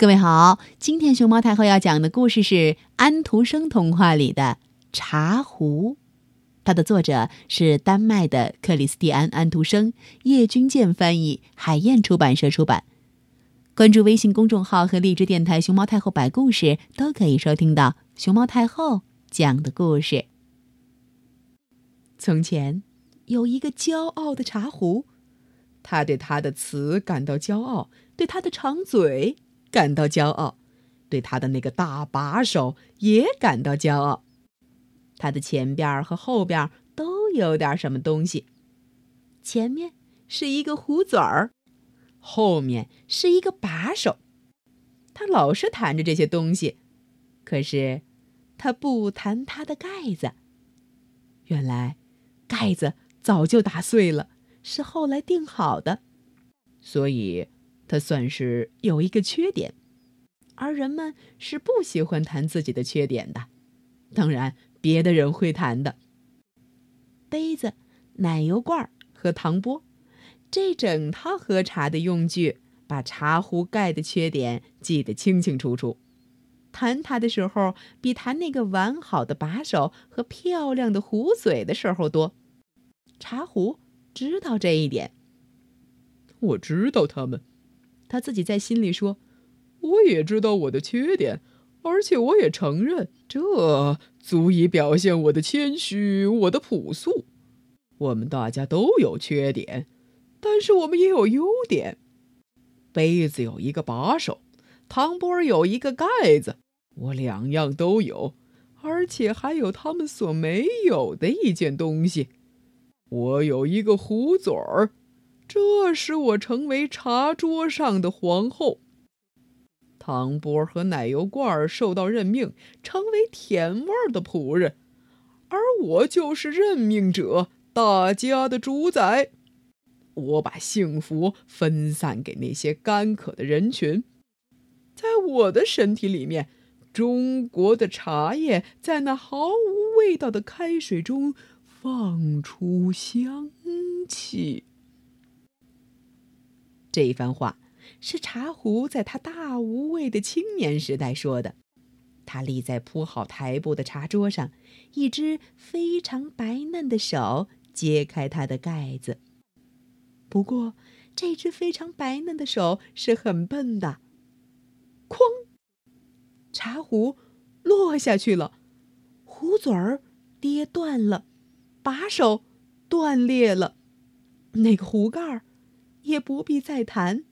各位好，今天熊猫太后要讲的故事是安徒生童话里的《茶壶》，它的作者是丹麦的克里斯蒂安·安徒生，叶君健翻译，海燕出版社出版。关注微信公众号和荔枝电台“熊猫太后摆故事”，都可以收听到熊猫太后讲的故事。从前有一个骄傲的茶壶，他对他的词感到骄傲，对他的长嘴。感到骄傲，对他的那个大把手也感到骄傲。他的前边和后边都有点什么东西。前面是一个壶嘴儿，后面是一个把手。他老是弹着这些东西，可是他不弹他的盖子。原来盖子早就打碎了，是后来定好的，所以。他算是有一个缺点，而人们是不喜欢谈自己的缺点的。当然，别的人会谈的。杯子、奶油罐和糖钵，这整套喝茶的用具，把茶壶盖的缺点记得清清楚楚。谈它的时候，比谈那个完好的把手和漂亮的壶嘴的时候多。茶壶知道这一点。我知道他们。他自己在心里说：“我也知道我的缺点，而且我也承认，这足以表现我的谦虚，我的朴素。我们大家都有缺点，但是我们也有优点。杯子有一个把手，汤钵有一个盖子，我两样都有，而且还有他们所没有的一件东西。我有一个壶嘴儿。”这使我成为茶桌上的皇后。糖钵和奶油罐受到任命，成为甜味的仆人，而我就是任命者，大家的主宰。我把幸福分散给那些干渴的人群，在我的身体里面，中国的茶叶在那毫无味道的开水中放出香气。这一番话是茶壶在他大无畏的青年时代说的。他立在铺好台布的茶桌上，一只非常白嫩的手揭开它的盖子。不过，这只非常白嫩的手是很笨的。哐！茶壶落下去了，壶嘴儿跌断了，把手断裂了，那个壶盖儿。也不必再谈，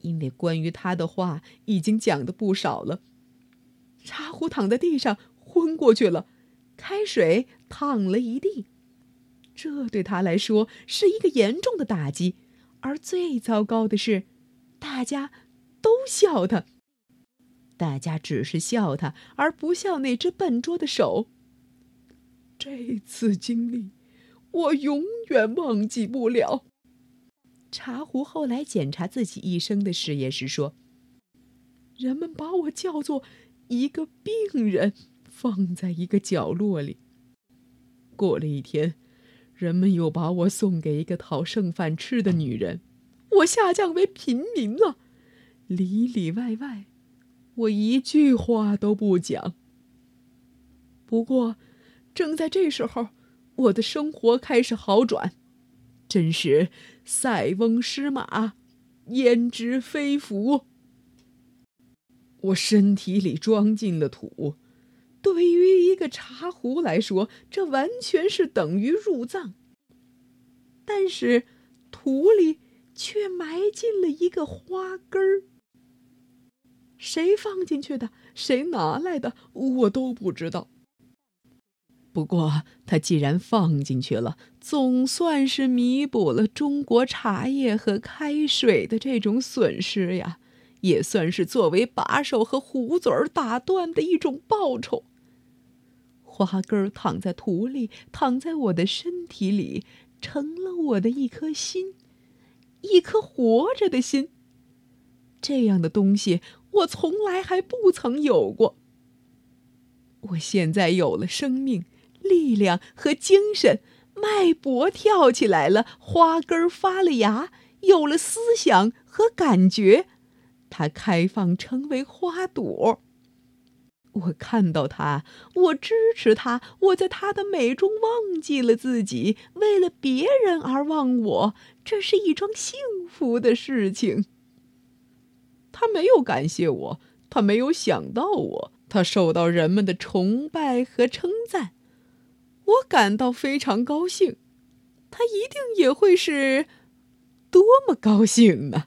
因为关于他的话已经讲的不少了。茶壶躺在地上昏过去了，开水淌了一地，这对他来说是一个严重的打击。而最糟糕的是，大家都笑他。大家只是笑他，而不笑那只笨拙的手。这次经历，我永远忘记不了。茶壶后来检查自己一生的事业时说：“人们把我叫做一个病人，放在一个角落里。过了一天，人们又把我送给一个讨剩饭吃的女人，我下降为平民了。里里外外，我一句话都不讲。不过，正在这时候，我的生活开始好转。”真是塞翁失马，焉知非福。我身体里装进了土，对于一个茶壶来说，这完全是等于入葬。但是土里却埋进了一个花根儿。谁放进去的，谁拿来的，我都不知道。不过，他既然放进去了，总算是弥补了中国茶叶和开水的这种损失呀，也算是作为把手和壶嘴儿打断的一种报酬。花根躺在土里，躺在我的身体里，成了我的一颗心，一颗活着的心。这样的东西，我从来还不曾有过。我现在有了生命。力量和精神，脉搏跳起来了，花根发了芽，有了思想和感觉，它开放成为花朵。我看到它，我支持它，我在它的美中忘记了自己，为了别人而忘我，这是一桩幸福的事情。他没有感谢我，他没有想到我，他受到人们的崇拜和称赞，我感到非常高兴。他一定也会是多么高兴呢？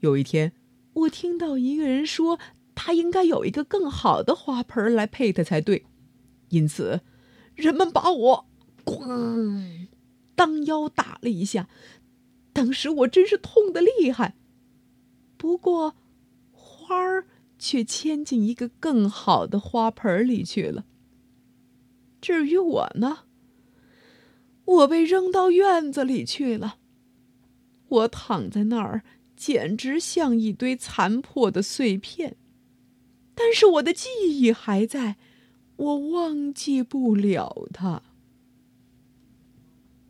有一天，我听到一个人说。他应该有一个更好的花盆来配他才对，因此，人们把我咣当腰打了一下，当时我真是痛得厉害。不过，花儿却迁进一个更好的花盆里去了。至于我呢，我被扔到院子里去了。我躺在那儿，简直像一堆残破的碎片。但是我的记忆还在，我忘记不了它。